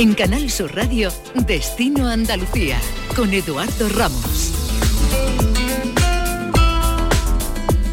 En Canal Sur Radio, Destino Andalucía, con Eduardo Ramos.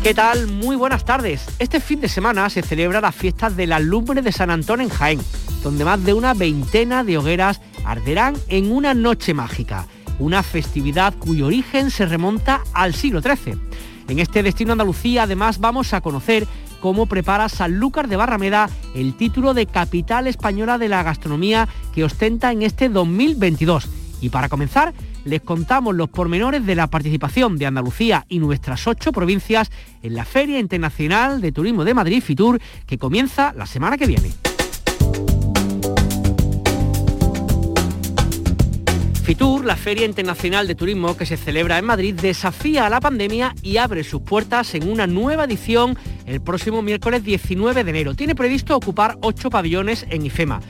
¿Qué tal? Muy buenas tardes. Este fin de semana se celebra las fiestas de la lumbre de San Antón en Jaén, donde más de una veintena de hogueras arderán en una noche mágica, una festividad cuyo origen se remonta al siglo XIII. En este Destino Andalucía además vamos a conocer cómo prepara Sanlúcar de Barrameda el título de capital española de la gastronomía que ostenta en este 2022. Y para comenzar, les contamos los pormenores de la participación de Andalucía y nuestras ocho provincias en la Feria Internacional de Turismo de Madrid, FITUR, que comienza la semana que viene. FITUR, la Feria Internacional de Turismo que se celebra en Madrid, desafía a la pandemia y abre sus puertas en una nueva edición el próximo miércoles 19 de enero. Tiene previsto ocupar ocho pabellones en IFEMA,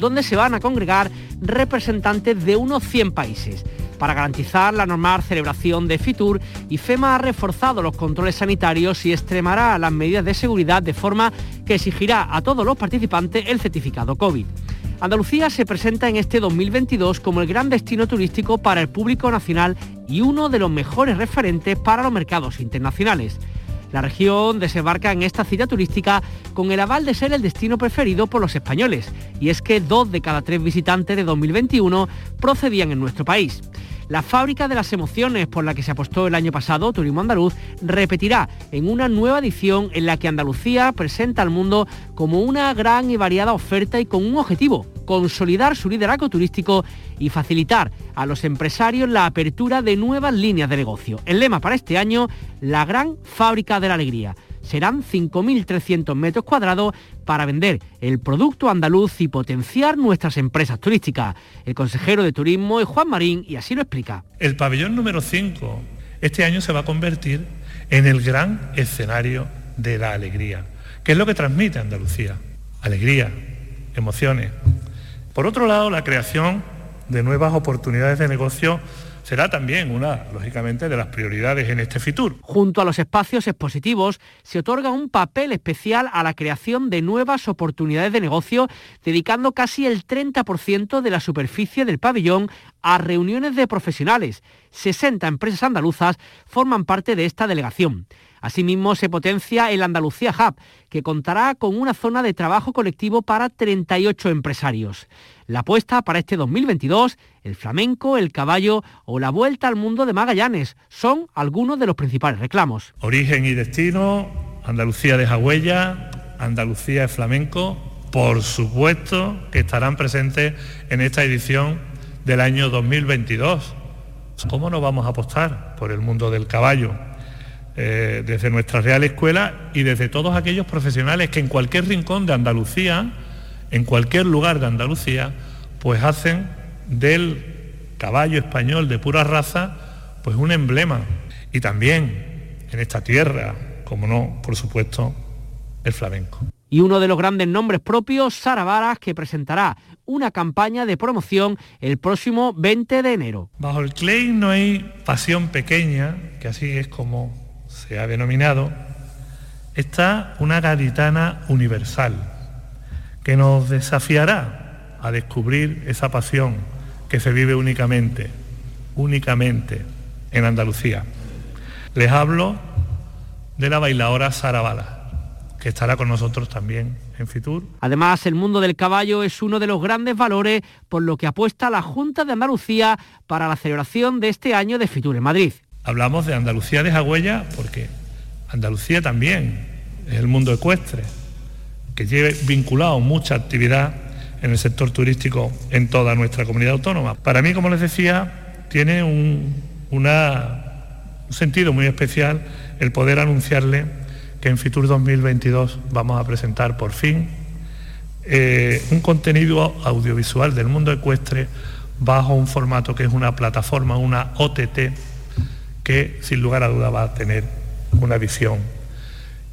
donde se van a congregar representantes de unos 100 países. Para garantizar la normal celebración de FITUR, IFEMA ha reforzado los controles sanitarios y extremará las medidas de seguridad de forma que exigirá a todos los participantes el certificado COVID. Andalucía se presenta en este 2022 como el gran destino turístico para el público nacional y uno de los mejores referentes para los mercados internacionales. La región desembarca en esta cita turística con el aval de ser el destino preferido por los españoles, y es que dos de cada tres visitantes de 2021 procedían en nuestro país. La fábrica de las emociones por la que se apostó el año pasado, Turismo Andaluz, repetirá en una nueva edición en la que Andalucía presenta al mundo como una gran y variada oferta y con un objetivo, consolidar su liderazgo turístico y facilitar a los empresarios la apertura de nuevas líneas de negocio. El lema para este año, la gran fábrica de la alegría serán 5.300 metros cuadrados para vender el producto andaluz y potenciar nuestras empresas turísticas. El consejero de Turismo es Juan Marín y así lo explica. El pabellón número 5 este año se va a convertir en el gran escenario de la alegría. ¿Qué es lo que transmite Andalucía? Alegría, emociones. Por otro lado, la creación de nuevas oportunidades de negocio será también una, lógicamente, de las prioridades en este FITUR. Junto a los espacios expositivos, se otorga un papel especial a la creación de nuevas oportunidades de negocio, dedicando casi el 30% de la superficie del pabellón a reuniones de profesionales. 60 empresas andaluzas forman parte de esta delegación. Asimismo, se potencia el Andalucía Hub, que contará con una zona de trabajo colectivo para 38 empresarios. La apuesta para este 2022, el flamenco, el caballo o la vuelta al mundo de Magallanes son algunos de los principales reclamos. Origen y destino, Andalucía de huella, Andalucía de flamenco, por supuesto que estarán presentes en esta edición del año 2022. ¿Cómo no vamos a apostar por el mundo del caballo? Eh, desde nuestra Real Escuela y desde todos aquellos profesionales que en cualquier rincón de Andalucía, en cualquier lugar de Andalucía, pues hacen del caballo español de pura raza, pues un emblema. Y también en esta tierra, como no, por supuesto, el flamenco. Y uno de los grandes nombres propios, Sara Varas, que presentará una campaña de promoción el próximo 20 de enero. Bajo el claim no hay pasión pequeña, que así es como se ha denominado, está una gaditana universal que nos desafiará a descubrir esa pasión que se vive únicamente, únicamente en Andalucía. Les hablo de la bailadora Sara Bala, que estará con nosotros también en Fitur. Además, el mundo del caballo es uno de los grandes valores por lo que apuesta la Junta de Andalucía para la celebración de este año de Fitur en Madrid. Hablamos de Andalucía de Jagüella porque Andalucía también es el mundo ecuestre, que lleve vinculado mucha actividad en el sector turístico en toda nuestra comunidad autónoma. Para mí, como les decía, tiene un, sentido muy especial el poder anunciarle que en Fitur 2022 vamos a presentar por fin eh, un contenido audiovisual del mundo ecuestre bajo un formato que es una plataforma, una OTT, que sin lugar a duda va a tener una visión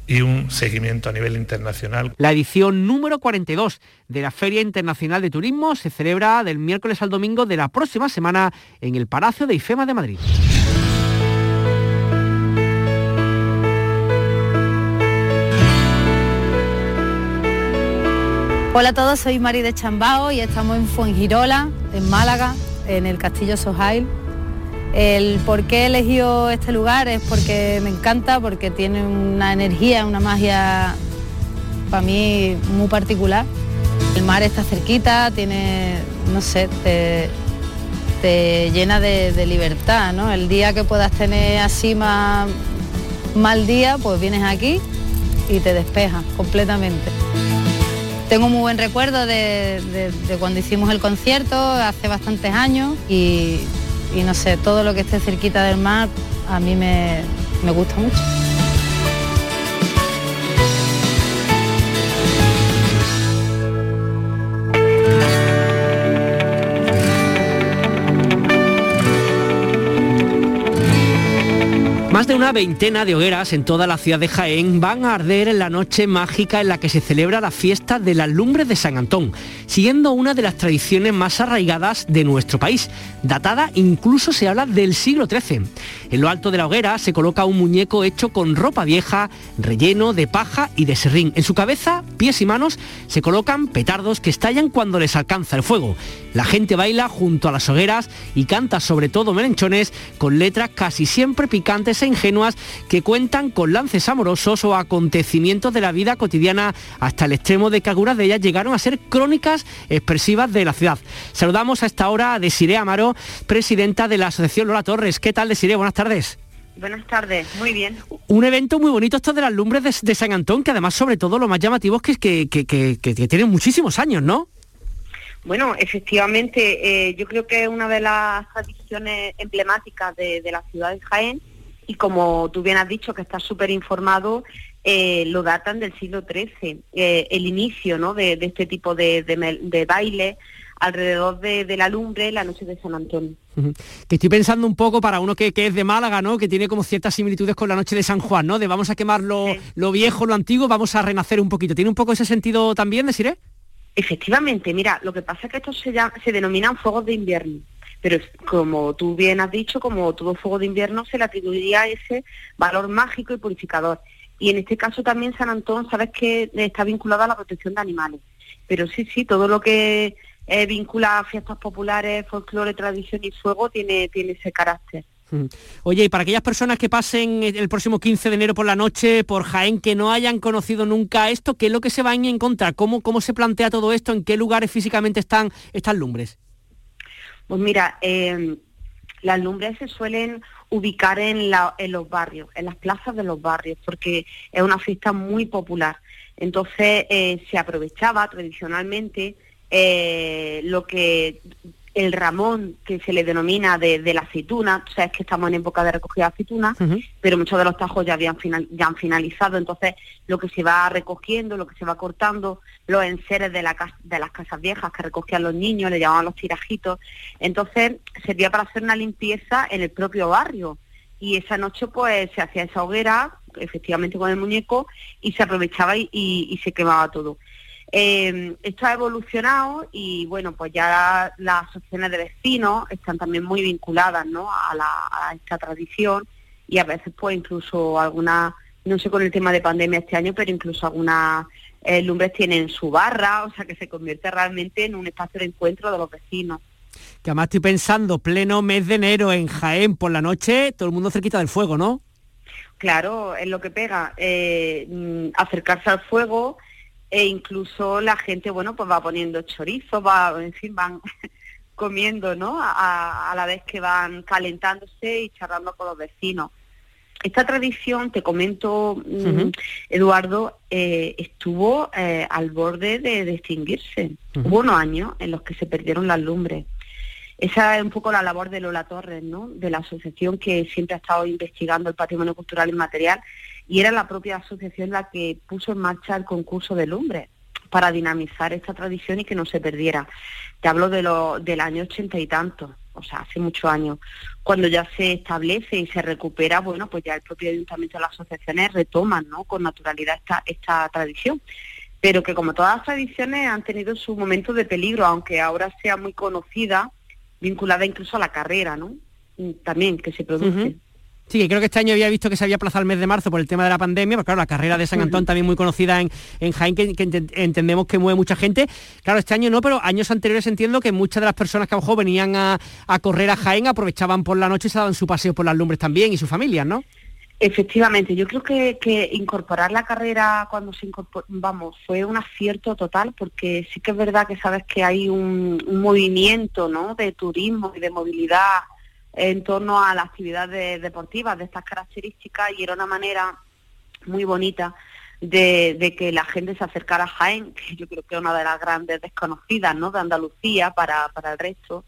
y un seguimiento a nivel internacional. La edición número 42 de la Feria Internacional de Turismo se celebra del miércoles al domingo de la próxima semana en el Palacio de IFEMA de Madrid. Hola a todos, soy Mari de Chambao y estamos en Fuengirola, en Málaga, en el Castillo Sojail. El por qué elegido este lugar es porque me encanta, porque tiene una energía, una magia para mí muy particular. El mar está cerquita, tiene, no sé, te, llena de, libertad, ¿no? El día que puedas tener así más mal día, pues vienes aquí y te despejas completamente. Tengo muy buen recuerdo de, cuando hicimos el concierto hace bastantes años y, no sé, todo lo que esté cerquita del mar a mí me gusta mucho. Más de una veintena de hogueras en toda la ciudad de Jaén van a arder en la noche mágica en la que se celebra la fiesta de las lumbres de San Antón, siguiendo una de las tradiciones más arraigadas de nuestro país, datada incluso se habla del siglo XIII. En lo alto de la hoguera se coloca un muñeco hecho con ropa vieja, relleno de paja y de serrín. En su cabeza, pies y manos se colocan petardos que estallan cuando les alcanza el fuego. La gente baila junto a las hogueras y canta sobre todo merenchones con letras casi siempre picantes e ingenuas que cuentan con lances amorosos o acontecimientos de la vida cotidiana hasta el extremo de que algunas de ellas llegaron a ser crónicas expresivas de la ciudad. Saludamos a esta hora a Desiree Amaro, presidenta de la Asociación Lola Torres. ¿Qué tal, Desiree? Buenas tardes. Buenas tardes, muy bien. Un evento muy bonito esto de las lumbres de, San Antón, que además sobre todo lo más llamativo es que, que, que tienen muchísimos años, ¿no? Bueno, efectivamente, eh, yo creo que es una de las tradiciones emblemáticas de, la ciudad de Jaén y como tú bien has dicho que estás súper informado, eh, lo datan del siglo XIII, eh, el inicio ¿no? de, este tipo de, baile alrededor de, la lumbre la noche de San Antonio. Que estoy pensando un poco para uno que, es de Málaga, ¿no? Que tiene como ciertas similitudes con la noche de San Juan, ¿no? De vamos a quemar lo, lo viejo, lo antiguo, vamos a renacer un poquito. ¿Tiene un poco ese sentido también, deciré? Efectivamente, mira, lo que pasa es que estos se, se denominan fuegos de invierno, pero como tú bien has dicho, como todo fuego de invierno se le atribuiría ese valor mágico y purificador. Y en este caso también San Antón, sabes que está vinculado a la protección de animales. Pero sí, sí, todo lo que vincula a fiestas populares, folclore, tradición y fuego tiene, tiene ese carácter. Oye, y para aquellas personas que pasen el próximo 15 de enero por la noche por Jaén, que no hayan conocido nunca esto, ¿qué es lo que se van a encontrar? ¿Cómo, cómo se plantea todo esto? ¿En qué lugares físicamente están estas lumbres? Pues mira, em, las lumbres se suelen ubicar en, los barrios, en las plazas de los barrios, porque es una fiesta muy popular. Entonces eh, se aprovechaba tradicionalmente eh, lo que el ramón que se le denomina de, la aceituna, o sea, es que estamos en época de recogida de aceituna, pero muchos de los tajos ya, habían ya han finalizado, entonces lo que se va recogiendo, lo que se va cortando, los enseres de, la, de las casas viejas que recogían los niños, le llamaban los tirajitos, entonces servía para hacer una limpieza en el propio barrio. Y esa noche pues se hacía esa hoguera, efectivamente con el muñeco, y se aprovechaba y se quemaba todo. Eh, esto ha evolucionado y bueno, pues ya las asociaciones de vecinos están también muy vinculadas ¿no? a, esta tradición y a veces pues incluso algunas, no sé con el tema de pandemia este año, pero incluso algunas eh, lumbres tienen su barra, o sea que se convierte realmente en un espacio de encuentro de los vecinos. Que además estoy pensando, pleno mes de enero en Jaén por la noche, todo el mundo cerquita del fuego, ¿no? Claro, es lo que pega, eh, mm, acercarse al fuego, e incluso la gente, bueno, pues va poniendo chorizo, va, en fin, van comiendo, ¿no? A, la vez que van calentándose y charlando con los vecinos. Esta tradición, te comento, mm, Eduardo, eh, estuvo eh, al borde de, extinguirse. Hubo unos años en los que se perdieron las lumbres. Esa es un poco la labor de Lola Torres, ¿no? De la asociación que siempre ha estado investigando el patrimonio cultural inmaterial y era la propia asociación la que puso en marcha el concurso de lumbre para dinamizar esta tradición y que no se perdiera. Te hablo de lo, del año ochenta y tanto, o sea, hace muchos años. Cuando ya se establece y se recupera, bueno, pues ya el propio ayuntamiento de las asociaciones retoman ¿no? con naturalidad esta, esta tradición. Pero que como todas las tradiciones han tenido su momento de peligro, aunque ahora sea muy conocida, vinculada incluso a la carrera, ¿no? También que se produce. Sí, creo que este año había visto que se había aplazado el mes de marzo por el tema de la pandemia, pero claro, la carrera de San Antón también muy conocida en, en Jaén, que, entendemos que mueve mucha gente. Claro, este año no, pero años anteriores entiendo que muchas de las personas que a lo mejor venían a, correr a Jaén aprovechaban por la noche y se daban su paseo por las lumbres también y sus familias, ¿no? Efectivamente, yo creo que, incorporar la carrera cuando se incorporó, vamos, fue un acierto total porque sí que es verdad que sabes que hay un, un movimiento ¿no? de turismo y de movilidad en torno a las actividades deportivas de estas características y era una manera muy bonita de, que la gente se acercara a Jaén, que yo creo que es una de las grandes desconocidas ¿no? de Andalucía para, para el resto,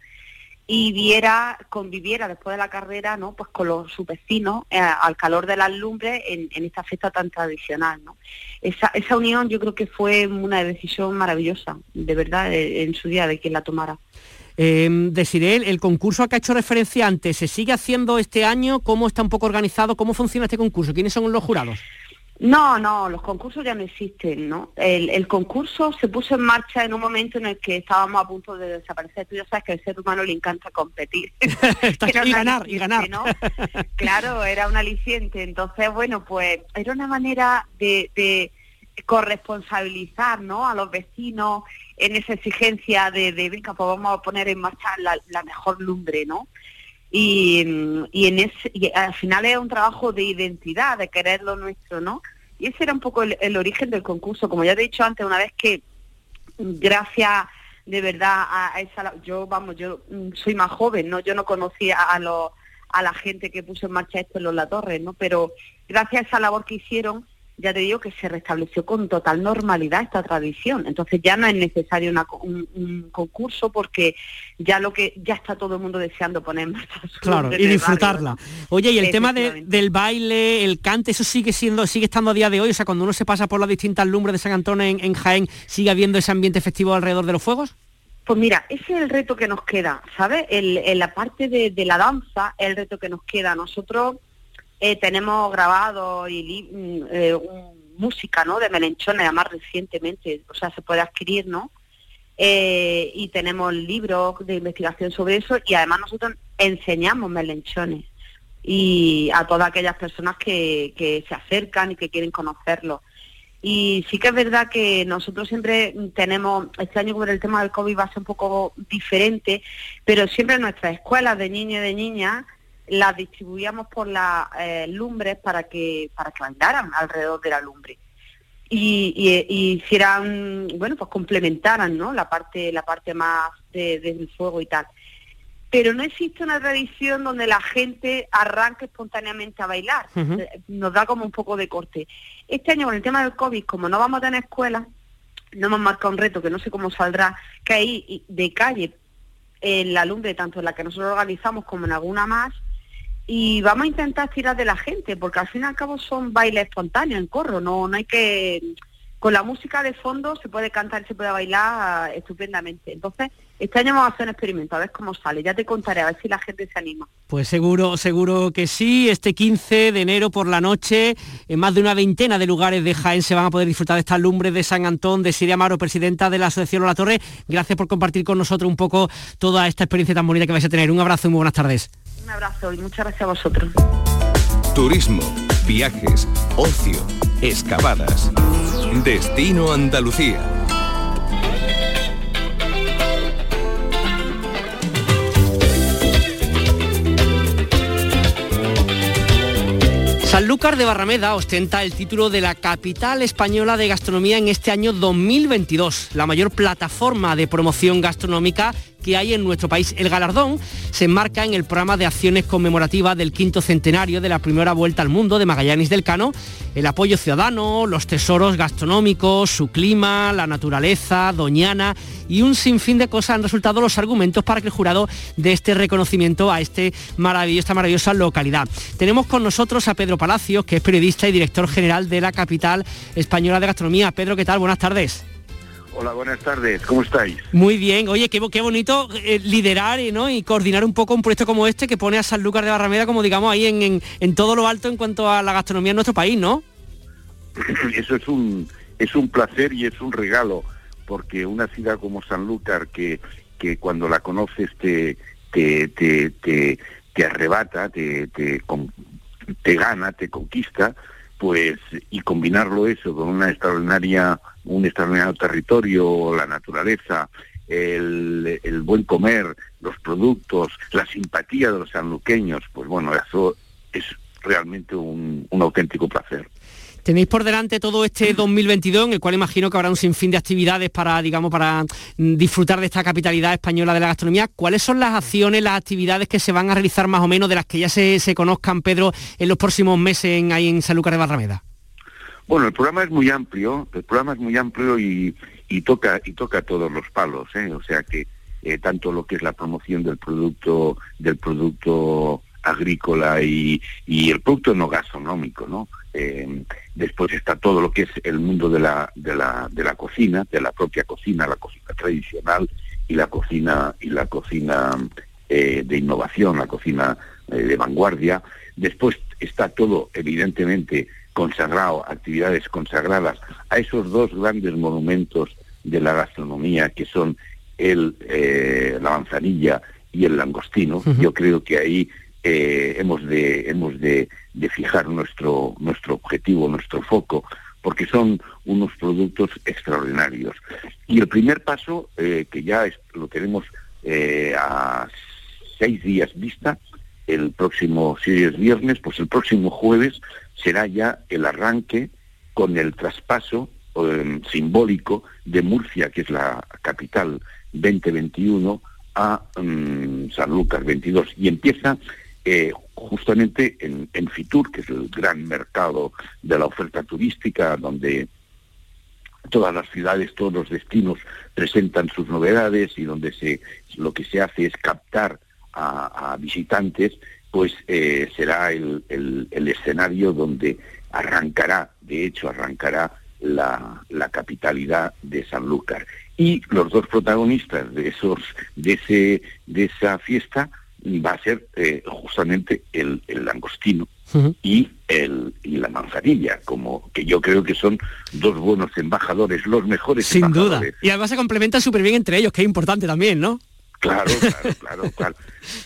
y viera, conviviera después de la carrera ¿no? pues con los, sus vecinos eh, al calor de las lumbres en, esta fiesta tan tradicional. ¿no? Esa, esa unión yo creo que fue una decisión maravillosa, de verdad, en su día de quien la tomara. Eh, Desiree, el concurso al que ha hecho referencia antes, ¿se sigue haciendo este año? ¿Cómo está un poco organizado? ¿Cómo funciona este concurso? ¿Quiénes son los jurados? No, no, los concursos ya no existen, ¿no? El, concurso se puso en marcha en un momento en el que estábamos a punto de desaparecer. Tú ya sabes que al ser humano le encanta competir. y ganar, y ganar. claro, era un aliciente. Entonces, bueno, pues era una manera de, de corresponsabilizar ¿no? a los vecinos en esa exigencia de, de venga, pues vamos a poner en marcha la, mejor lumbre, ¿no? Y, en ese, y al final es un trabajo de identidad, de querer lo nuestro, ¿no? Y ese era un poco el, origen del concurso. Como ya he dicho antes, una vez que, gracias de verdad a, esa... Yo, vamos, yo soy más joven, ¿no? Yo no conocía a, los, a la gente que puso en marcha esto en los La Torre, ¿no? Pero gracias a esa labor que hicieron, ya te digo que se restableció con total normalidad esta tradición. Entonces ya no es necesario un, concurso porque ya lo que ya está todo el mundo deseando poner más Claro, y disfrutarla. Oye, y el tema del baile, el cante, eso sigue siendo, sigue estando a día de hoy. O sea, cuando uno se pasa por las distintas lumbres de San Antonio en, Jaén, ¿sigue habiendo ese ambiente festivo alrededor de los fuegos? Pues mira, ese es el reto que nos queda, ¿sabes? en la parte de, de la danza, el reto que nos queda. Nosotros eh, tenemos grabado y mm, eh, música ¿no? de melenchones, además recientemente, o sea, se puede adquirir, ¿no? Eh, y tenemos libros de investigación sobre eso y además nosotros enseñamos melenchones y a todas aquellas personas que, se acercan y que quieren conocerlo. Y sí que es verdad que nosotros siempre tenemos, este año con el tema del COVID va a ser un poco diferente, pero siempre en nuestras escuelas de niños y de niñas las distribuíamos por las eh, lumbres para que para que bailaran alrededor de la lumbre. Y, y, hicieran bueno pues complementaran no la parte la parte más del fuego y tal. Pero no existe una tradición donde la gente arranque espontáneamente a bailar. Eh, nos da como un poco de corte. Este año con el tema del covid como no vamos a tener escuelas no hemos marcado un reto que no sé cómo saldrá que hay de calle en la lumbre tanto en la que nosotros organizamos como en alguna más y vamos a intentar tirar de la gente, porque al fin y al cabo son bailes espontáneos en corro, no, no hay que... Con la música de fondo se puede cantar, se puede bailar estupendamente. Entonces, este año vamos a hacer un experimento, a ver cómo sale. Ya te contaré, a ver si la gente se anima. Pues seguro, seguro que sí. Este 15 de enero por la noche, en más de una veintena de lugares de Jaén se van a poder disfrutar de estas lumbres de San Antón, de Siria Amaro, presidenta de la Asociación La Torre. Gracias por compartir con nosotros un poco toda esta experiencia tan bonita que vais a tener. Un abrazo y muy buenas tardes. Un abrazo y muchas gracias a vosotros. Turismo, viajes, ocio, excavadas. Destino Andalucía. Sanlúcar de Barrameda ostenta el título de la capital española de gastronomía en este año 2022, la mayor plataforma de promoción gastronómica que hay en nuestro país. El galardón se enmarca en el programa de acciones conmemorativas del quinto centenario de la primera vuelta al mundo de Magallanes del Cano, el apoyo ciudadano, los tesoros gastronómicos, su clima, la naturaleza, Doñana y un sinfín de cosas han resultado los argumentos para que el jurado dé este reconocimiento a este maravilloso, esta maravillosa localidad. Tenemos con nosotros a Pedro Palacios, que es periodista y director general de la capital española de gastronomía. Pedro, ¿qué tal? Buenas tardes. Hola, buenas tardes, ¿cómo estáis? Muy bien, oye, qué, qué bonito eh, liderar ¿no? y coordinar un poco un proyecto como este que pone a Sanlúcar de Barrameda como digamos ahí en, en, todo lo alto en cuanto a la gastronomía en nuestro país, ¿no? Eso es un, es un placer y es un regalo, porque una ciudad como Sanlúcar que, que cuando la conoces te, te, te, te, arrebata, te, te, te gana, te conquista, pues y combinarlo eso con una extraordinaria, un extraordinario territorio, la naturaleza, el, el buen comer, los productos, la simpatía de los sanluqueños, pues bueno, eso es realmente un, un auténtico placer. Tenéis por delante todo este 2022, en el cual imagino que habrá un sinfín de actividades para, digamos, para mm, disfrutar de esta capitalidad española de la gastronomía. ¿Cuáles son las acciones, las actividades que se van a realizar más o menos de las que ya se, conozcan, Pedro, en los próximos meses en, ahí en Sanlúcar de Barrameda? Bueno, el programa es muy amplio, el programa es muy amplio y, toca y toca todos los palos, ¿eh? o sea que eh, tanto lo que es la promoción del producto del producto agrícola y, el producto no gastronómico, ¿no? Eh, después está todo lo que es el mundo de la, de la, de la cocina, de la propia cocina, la cocina tradicional y la cocina y la cocina eh, de innovación, la cocina eh, de vanguardia. Después está todo, evidentemente, consagrado, actividades consagradas a esos dos grandes monumentos de la gastronomía que son el, la manzanilla y el langostino. Yo creo que ahí eh, hemos de hemos de, fijar nuestro nuestro objetivo, nuestro foco, porque son unos productos extraordinarios. Y el primer paso, eh, que ya lo tenemos eh, a seis días vista, el próximo, si es viernes, pues el próximo jueves será ya el arranque con el traspaso simbólico de Murcia, que es la capital 2021, a mm, San Lucas 22. Y empieza eh, justamente en, Fitur, que es el gran mercado de la oferta turística, donde todas las ciudades, todos los destinos presentan sus novedades y donde se, lo que se hace es captar a, visitantes, pues eh, será el, escenario donde arrancará, de hecho arrancará la, la, capitalidad de Sanlúcar. Y los dos protagonistas de esos, de ese, de esa fiesta va a ser eh, justamente el, langostino y el y la manzanilla, como que yo creo que son dos buenos embajadores, los mejores Sin duda. Y además se complementan súper bien entre ellos, que es importante también, ¿no? Claro, claro, claro, claro.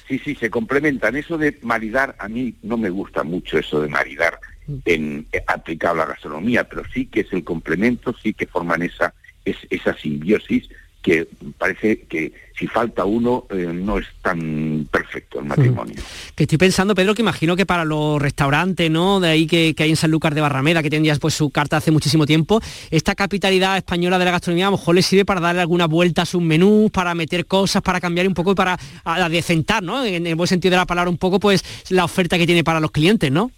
Sí, sí, se complementan. Eso de maridar, a mí no me gusta mucho eso de maridar mm. en eh, aplicado a la gastronomía, pero sí que es el complemento, sí que forman esa, es, esa simbiosis que parece que si falta uno eh, no es tan perfecto el matrimonio. Que estoy pensando, Pedro, que imagino que para los restaurantes, ¿no? De ahí que, hay en San Lucas de Barrameda, que tendrías pues su carta hace muchísimo tiempo, esta capitalidad española de la gastronomía a lo mejor le sirve para darle alguna vuelta a sus menús, para meter cosas, para cambiar un poco y para adecentar, ¿no? En el buen sentido de la palabra, un poco pues la oferta que tiene para los clientes, ¿no?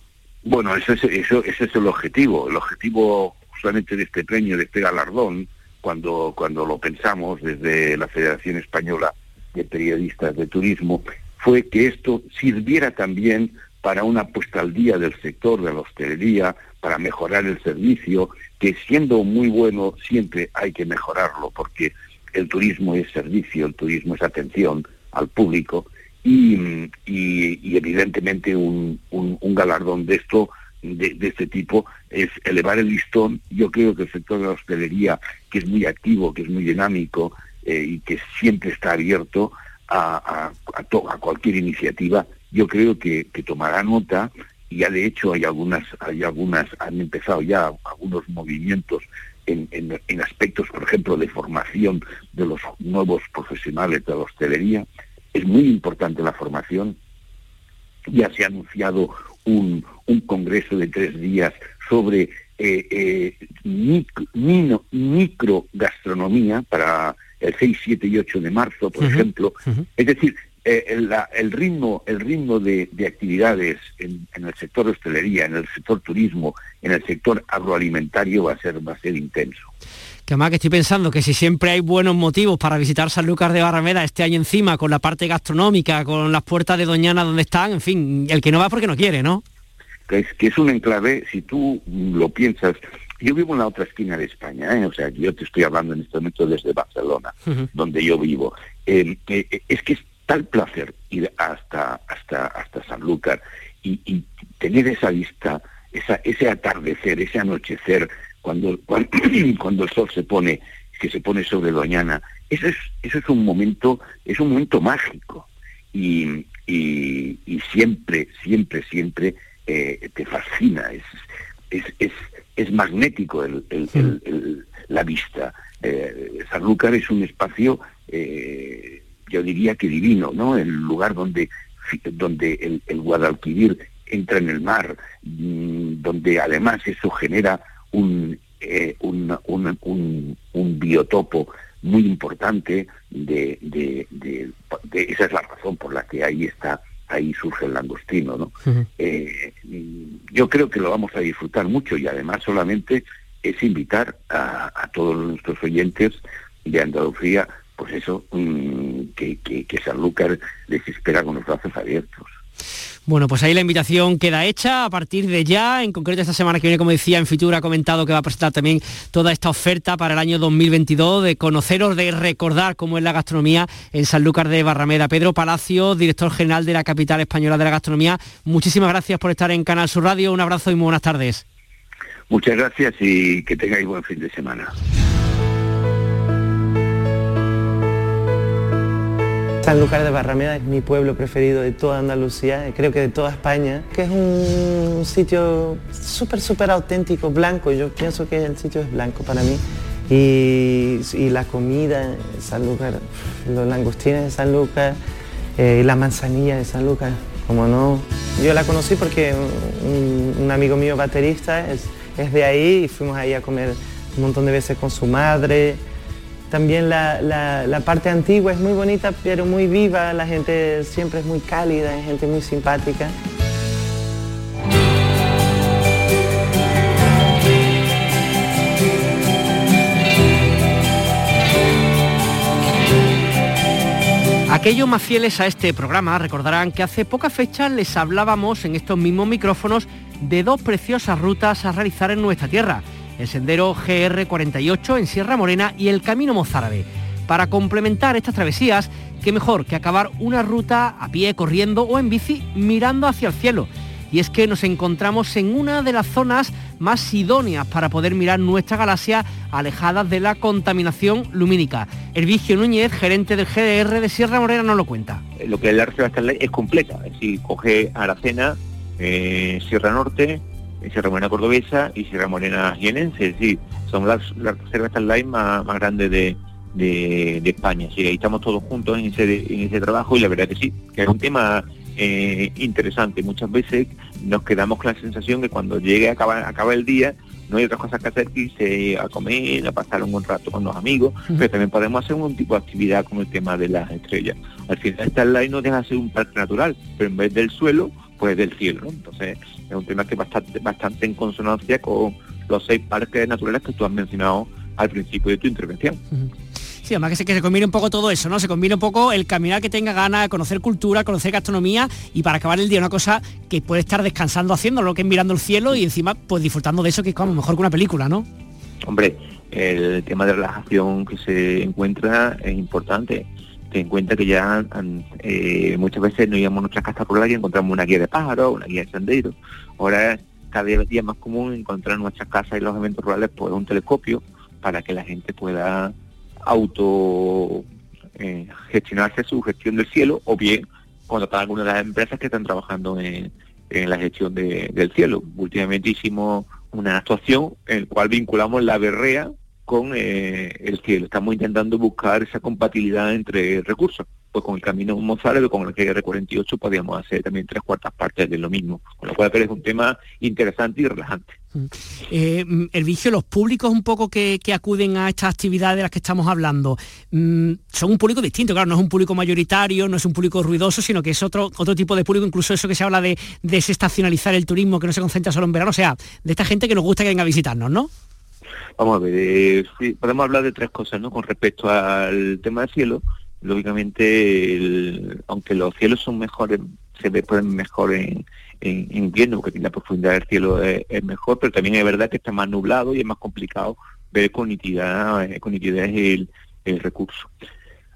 Bueno, eso es, eso, ese es el objetivo. El objetivo justamente de este premio, de este galardón, cuando, cuando lo pensamos desde la Federación Española de Periodistas de Turismo, fue que esto sirviera también para una puesta al día del sector de la hostelería, para mejorar el servicio, que siendo muy bueno siempre hay que mejorarlo, porque el turismo es servicio, el turismo es atención al público, y, evidentemente un galardón de esto de, este tipo es elevar el listón. Yo creo que el sector de la hostelería, que es muy activo, que es muy dinámico eh, y que siempre está abierto a, a, cualquier iniciativa, yo creo que, tomará nota y ya de hecho hay algunas, hay algunas, han empezado ya algunos movimientos en, en, aspectos, por ejemplo, de formación de los nuevos profesionales de la hostelería. Es muy importante la formación. Ya se ha anunciado un, un congreso de tres días sobre eh, eh, micro, gastronomía para el 6, 7 y 8 de marzo, por ejemplo. Es decir, eh, el, ritmo, el ritmo de, actividades en, el sector hostelería, en el sector turismo, en el sector agroalimentario va a ser, va a ser intenso. Que además que estoy pensando que si siempre hay buenos motivos para visitar San Lucas de Barrameda este año encima, con la parte gastronómica, con las puertas de Doñana donde están, en fin, el que no va porque no quiere, ¿no? Que es, que es un enclave, si tú lo piensas, yo vivo en la otra esquina de España, ¿eh? o sea, yo te estoy hablando en este momento desde Barcelona, donde yo vivo. Eh, eh, es que es tal placer ir hasta, hasta, hasta Sanlúcar y, y tener esa vista, esa, ese atardecer, ese anochecer, cuando, cuando, el sol se pone, que se pone sobre Doñana, eso es, eso es un momento, es un momento mágico. Y, y, y siempre, siempre, siempre te fascina, es, es, es, magnético el, la vista. Sanlúcar es un espacio, yo diría que divino, ¿no? El lugar donde, donde el, Guadalquivir entra en el mar, mm, donde además eso genera un, eh, un, un, biotopo muy importante de, de, de, esa es la razón por la que ahí está ahí surge el langostino no eh, yo creo que lo vamos a disfrutar mucho y además solamente es invitar a, todos nuestros oyentes de Andalucía pues eso mm, que, que, que Sanlúcar les espera con los brazos abiertos bueno, pues ahí la invitación queda hecha a partir de ya. En concreto esta semana que viene, como decía, en Fitur ha comentado que va a presentar también toda esta oferta para el año 2022 de conoceros, de recordar cómo es la gastronomía en Sanlúcar de Barrameda. Pedro Palacio, director general de la capital española de la gastronomía, muchísimas gracias por estar en Canal Sur Radio. Un abrazo y muy buenas tardes. Muchas gracias y que tengáis buen fin de semana. Sanlúcar de Barrameda es mi pueblo preferido de toda Andalucía, creo que de toda España, que es un sitio súper, súper auténtico, blanco. Yo pienso que el sitio es blanco para mí. Y, la comida en Sanlúcar, los langostines de Sanlúcar, eh, la manzanilla de Sanlúcar, como no. Yo la conocí porque un, amigo mío baterista es, es de ahí y fuimos ahí a comer un montón de veces con su madre. También la, parte antigua es muy bonita, pero muy viva, la gente siempre es muy cálida, es gente muy simpática. Aquellos más fieles a este programa recordarán que hace pocas fechas les hablábamos en estos mismos micrófonos de dos preciosas rutas a realizar en nuestra tierra el sendero GR48 en Sierra Morena y el Camino Mozárabe. Para complementar estas travesías, qué mejor que acabar una ruta a pie, corriendo o en bici mirando hacia el cielo. Y es que nos encontramos en una de las zonas más idóneas para poder mirar nuestra galaxia alejadas de la contaminación lumínica. Hervigio Núñez, gerente del GDR de Sierra Morena, nos lo cuenta. Lo que es la reserva es completa, es decir, coge Aracena, eh, Sierra Norte, Sierra Morena Cordobesa y Sierra Morena Jienense, sí, son las, las reservas Starlight más, más grandes de, de, España. Sí, ahí estamos todos juntos en ese, en ese trabajo y la verdad que sí, que es un tema eh, interesante. Muchas veces nos quedamos con la sensación que cuando llegue, acaba, acaba el día, no hay otras cosas que hacer que irse a comer, a pasar un buen rato con los amigos, pero también podemos hacer un tipo de actividad con el tema de las estrellas. Al final Starlight no deja de ser un parque natural, pero en vez del suelo, pues del cielo. Entonces es un tema que bastante, bastante en consonancia con los seis parques naturales que tú has mencionado al principio de tu intervención. Sí, además que se, que se combine un poco todo eso, ¿no? Se combina un poco el caminar que tenga ganas, conocer cultura, conocer gastronomía y para acabar el día una cosa que puede estar descansando haciendo, lo que es mirando el cielo y encima pues disfrutando de eso que es como mejor que una película, ¿no? Hombre, el tema de relajación que se encuentra es importante ten en cuenta que ya eh, muchas veces nos íbamos nuestras casas por la y encontramos una guía de pájaros, una guía de senderos. Ahora cada día más común encontrar en nuestras casas y los eventos rurales pues un telescopio para que la gente pueda auto eh, gestionarse su gestión del cielo o bien contratar a alguna de las empresas que están trabajando en, la gestión del cielo. Últimamente hicimos una actuación en la cual vinculamos la berrea con eh, el cielo. Estamos intentando buscar esa compatibilidad entre recursos. Pues con el camino Mozárabe, con el GR48 podríamos hacer también tres cuartas partes de lo mismo. Con lo cual es un tema interesante y relajante. Mm. Eh, mm, el vicio, los públicos un poco que, acuden a estas actividades de las que estamos hablando, mm, son un público distinto, claro, no es un público mayoritario, no es un público ruidoso, sino que es otro, otro tipo de público, incluso eso que se habla de desestacionalizar el turismo, que no se concentra solo en verano, o sea, de esta gente que nos gusta que venga a visitarnos, ¿no? Vamos a ver, eh, podemos hablar de tres cosas, ¿no? Con respecto al tema del cielo, lógicamente, aunque los cielos son mejores, se ve mejor en, invierno, porque la profundidad del cielo es, mejor, pero también es verdad que está más nublado y es más complicado ver con nitidez, eh, con nitidez el, el recurso.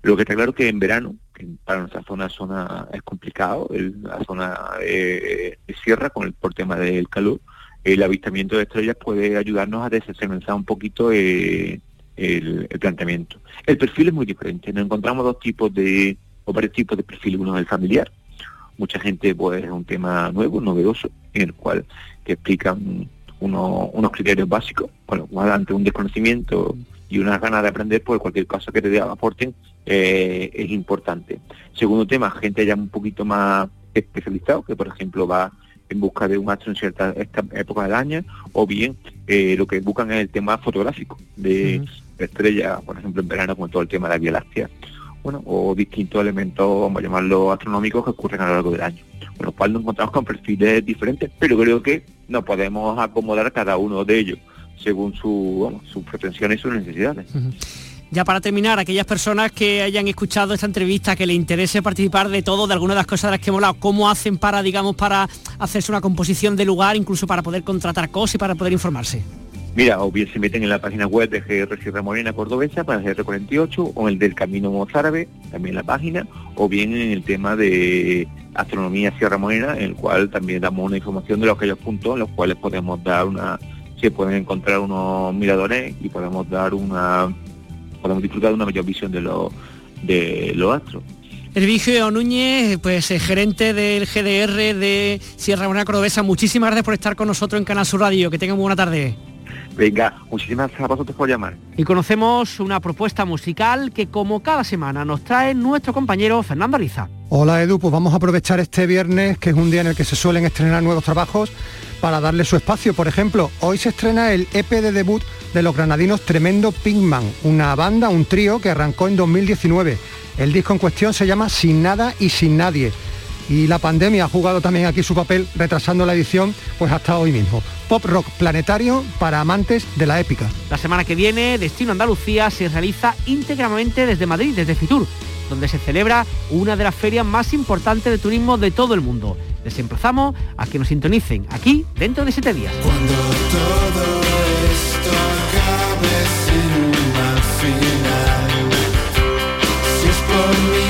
Lo que está claro que en verano, que para nuestra zona, zona es complicado, la zona de, sierra con el, por tema del calor, el avistamiento de estrellas puede ayudarnos a desestimar un poquito eh, el, planteamiento. El perfil es muy diferente. Nos encontramos dos tipos de, o varios tipos de perfil. Uno es el familiar. Mucha gente, pues, es un tema nuevo, novedoso. en el cual que explican unos criterios básicos, con lo cual ante un desconocimiento y unas ganas de aprender, pues cualquier cosa que te aporten eh, es importante. Segundo tema, gente ya un poquito más especializado, que por ejemplo va en busca de un astro en cierta esta época del año, o bien eh, lo que buscan es el tema fotográfico de estrellas, por ejemplo en verano con todo el tema de la Vía Láctea, bueno, o distintos elementos, vamos a llamarlo astronómicos, que ocurren a lo largo del año. Con lo cual nos encontramos con perfiles diferentes, pero creo que nos podemos acomodar cada uno de ellos según su, sus pretensiones y sus necesidades. Ya para terminar, aquellas personas que hayan escuchado esta entrevista, que les interese participar de todo, de alguna de las cosas de las que hemos hablado, ¿cómo hacen para, digamos, para hacerse una composición de lugar, incluso para poder contratar cosas y para poder informarse? Mira, o bien se meten en la página web de GR Sierra Morena Cordobesa para GR48 o el del Camino Mozárabe, también la página, o bien en el tema de Astronomía Sierra Morena, en el cual también damos una información de los aquellos puntos en los cuales podemos dar una, se pueden encontrar unos miradores y podemos dar una podemos disfrutar de una mayor visión de los de los astros. Hervigio Núñez, pues eh, gerente del GDR de Sierra Morena Cordobesa, muchísimas gracias por estar con nosotros en Canal Sur Radio. Que tengan buena tarde. Venga, muchísimas gracias a vosotros por llamar. Y conocemos una propuesta musical que como cada semana nos trae nuestro compañero Fernando Ariza. Hola Edu, pues vamos a aprovechar este viernes, que es un día en el que se suelen estrenar nuevos trabajos, para darle su espacio. Por ejemplo, hoy se estrena el EP de debut de los granadinos Tremendo Pinkman, una banda, un trío que arrancó en 2019. El disco en cuestión se llama Sin Nada y Sin Nadie. Y la pandemia ha jugado también aquí su papel, retrasando la edición pues hasta hoy mismo. Pop rock planetario para amantes de la épica. La semana que viene, Destino Andalucía se realiza íntegramente desde Madrid, desde Fitur, donde se celebra una de las ferias más importantes de turismo de todo el mundo. Les emplazamos a que nos sintonicen aquí dentro de siete días. Cuando todo esto acabe sin una final, si es por mí